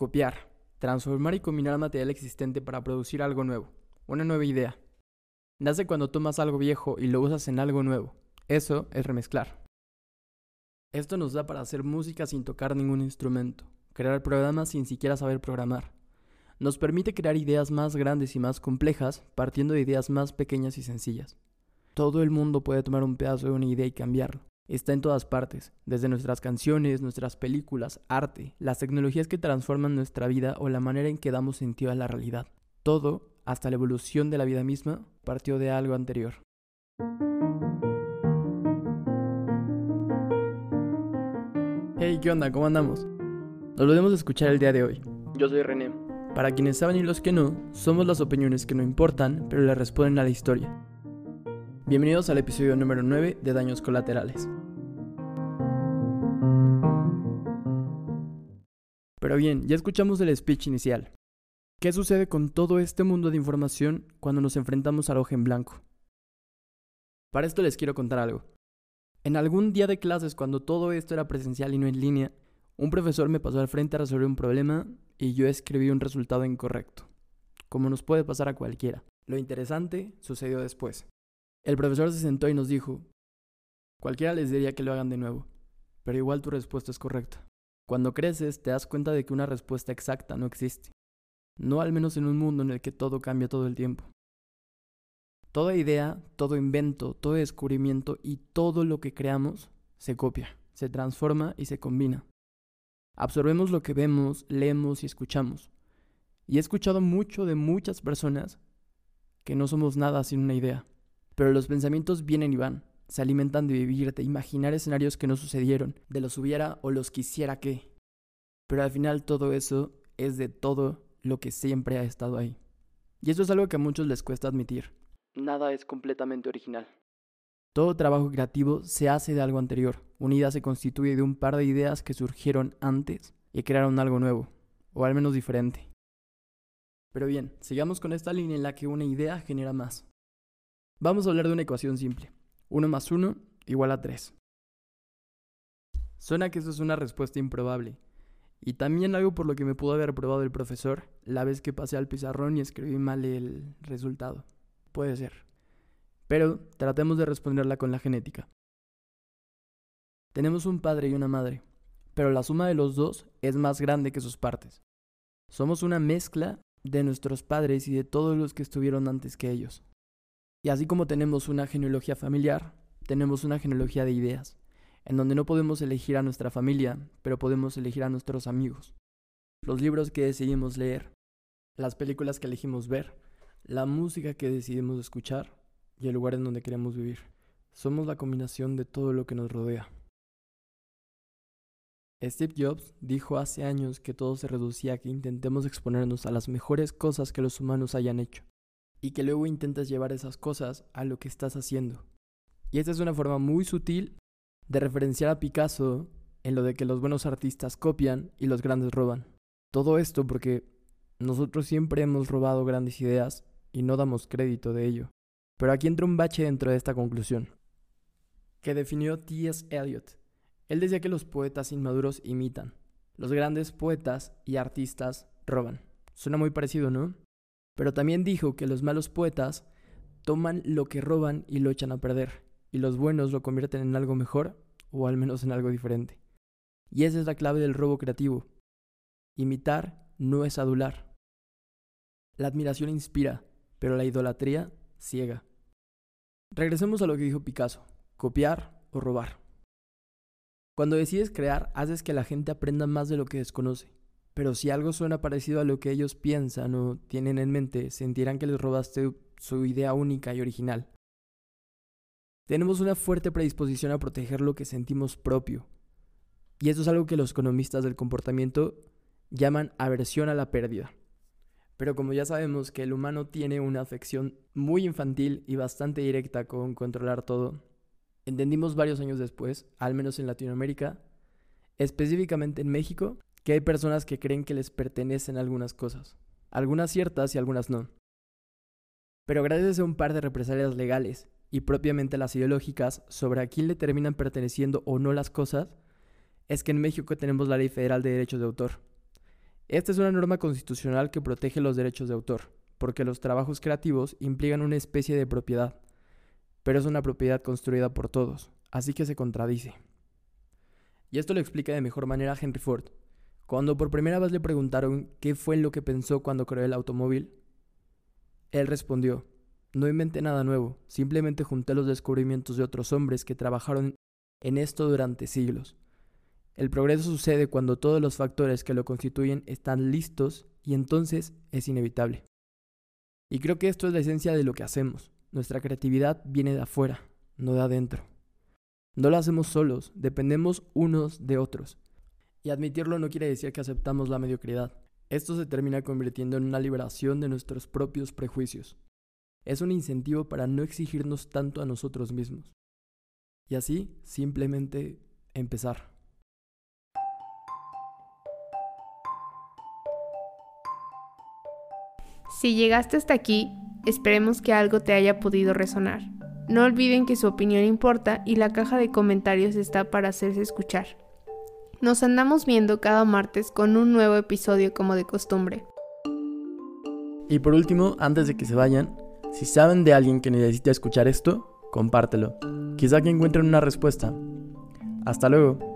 Copiar. Transformar y combinar material existente para producir algo nuevo. Una nueva idea. Nace cuando tomas algo viejo y lo usas en algo nuevo. Eso es remezclar. Esto nos da para hacer música sin tocar ningún instrumento, crear programas sin siquiera saber programar. Nos permite crear ideas más grandes y más complejas partiendo de ideas más pequeñas y sencillas. Todo el mundo puede tomar un pedazo de una idea y cambiarlo. Está en todas partes, desde nuestras canciones, nuestras películas, arte, las tecnologías que transforman nuestra vida o la manera en que damos sentido a la realidad. Todo, hasta la evolución de la vida misma, partió de algo anterior. Hey, ¿qué onda? ¿Cómo andamos? Nos volvemos a escuchar el día de hoy. Yo soy René. Para quienes saben y los que no, somos las opiniones que no importan, pero le responden a la historia. Bienvenidos al episodio número 9 de Daños Colaterales. Pero bien, ya escuchamos el speech inicial. ¿Qué sucede con todo este mundo de información cuando nos enfrentamos al hoja en blanco? Para esto les quiero contar algo. En algún día de clases, cuando todo esto era presencial y no en línea, un profesor me pasó al frente a resolver un problema y yo escribí un resultado incorrecto, como nos puede pasar a cualquiera. Lo interesante sucedió después. El profesor se sentó y nos dijo, cualquiera les diría que lo hagan de nuevo, pero igual tu respuesta es correcta. Cuando creces te das cuenta de que una respuesta exacta no existe, no al menos en un mundo en el que todo cambia todo el tiempo. Toda idea, todo invento, todo descubrimiento y todo lo que creamos se copia, se transforma y se combina. Absorbemos lo que vemos, leemos y escuchamos. Y he escuchado mucho de muchas personas que no somos nada sin una idea. Pero los pensamientos vienen y van, se alimentan de vivir, de imaginar escenarios que no sucedieron, de los hubiera o los quisiera que. Pero al final todo eso es de todo lo que siempre ha estado ahí. Y eso es algo que a muchos les cuesta admitir. Nada es completamente original. Todo trabajo creativo se hace de algo anterior. Una idea se constituye de un par de ideas que surgieron antes y crearon algo nuevo, o al menos diferente. Pero bien, sigamos con esta línea en la que una idea genera más. Vamos a hablar de una ecuación simple. 1 más 1 igual a 3. Suena que eso es una respuesta improbable. Y también algo por lo que me pudo haber probado el profesor la vez que pasé al pizarrón y escribí mal el resultado. Puede ser. Pero tratemos de responderla con la genética. Tenemos un padre y una madre, pero la suma de los dos es más grande que sus partes. Somos una mezcla de nuestros padres y de todos los que estuvieron antes que ellos. Y así como tenemos una genealogía familiar, tenemos una genealogía de ideas, en donde no podemos elegir a nuestra familia, pero podemos elegir a nuestros amigos, los libros que decidimos leer, las películas que elegimos ver, la música que decidimos escuchar y el lugar en donde queremos vivir. Somos la combinación de todo lo que nos rodea. Steve Jobs dijo hace años que todo se reducía a que intentemos exponernos a las mejores cosas que los humanos hayan hecho y que luego intentas llevar esas cosas a lo que estás haciendo. Y esta es una forma muy sutil de referenciar a Picasso en lo de que los buenos artistas copian y los grandes roban. Todo esto porque nosotros siempre hemos robado grandes ideas y no damos crédito de ello. Pero aquí entra un bache dentro de esta conclusión, que definió T.S. Eliot. Él decía que los poetas inmaduros imitan, los grandes poetas y artistas roban. Suena muy parecido, ¿no? Pero también dijo que los malos poetas toman lo que roban y lo echan a perder, y los buenos lo convierten en algo mejor, o al menos en algo diferente. Y esa es la clave del robo creativo. Imitar no es adular. La admiración inspira, pero la idolatría ciega. Regresemos a lo que dijo Picasso, copiar o robar. Cuando decides crear, haces que la gente aprenda más de lo que desconoce. Pero si algo suena parecido a lo que ellos piensan o tienen en mente, sentirán que les robaste su idea única y original. Tenemos una fuerte predisposición a proteger lo que sentimos propio. Y eso es algo que los economistas del comportamiento llaman aversión a la pérdida. Pero como ya sabemos que el humano tiene una afección muy infantil y bastante directa con controlar todo, entendimos varios años después, al menos en Latinoamérica, específicamente en México, que hay personas que creen que les pertenecen algunas cosas, algunas ciertas y algunas no. Pero gracias a un par de represalias legales y propiamente las ideológicas sobre a quién le terminan perteneciendo o no las cosas, es que en México tenemos la Ley Federal de Derechos de Autor. Esta es una norma constitucional que protege los derechos de autor, porque los trabajos creativos implican una especie de propiedad, pero es una propiedad construida por todos, así que se contradice. Y esto lo explica de mejor manera Henry Ford. Cuando por primera vez le preguntaron qué fue lo que pensó cuando creó el automóvil, él respondió, no inventé nada nuevo, simplemente junté los descubrimientos de otros hombres que trabajaron en esto durante siglos. El progreso sucede cuando todos los factores que lo constituyen están listos y entonces es inevitable. Y creo que esto es la esencia de lo que hacemos. Nuestra creatividad viene de afuera, no de adentro. No lo hacemos solos, dependemos unos de otros. Y admitirlo no quiere decir que aceptamos la mediocridad. Esto se termina convirtiendo en una liberación de nuestros propios prejuicios. Es un incentivo para no exigirnos tanto a nosotros mismos. Y así, simplemente empezar. Si llegaste hasta aquí, esperemos que algo te haya podido resonar. No olviden que su opinión importa y la caja de comentarios está para hacerse escuchar. Nos andamos viendo cada martes con un nuevo episodio como de costumbre. Y por último, antes de que se vayan, si saben de alguien que necesita escuchar esto, compártelo. Quizá que encuentren una respuesta. Hasta luego.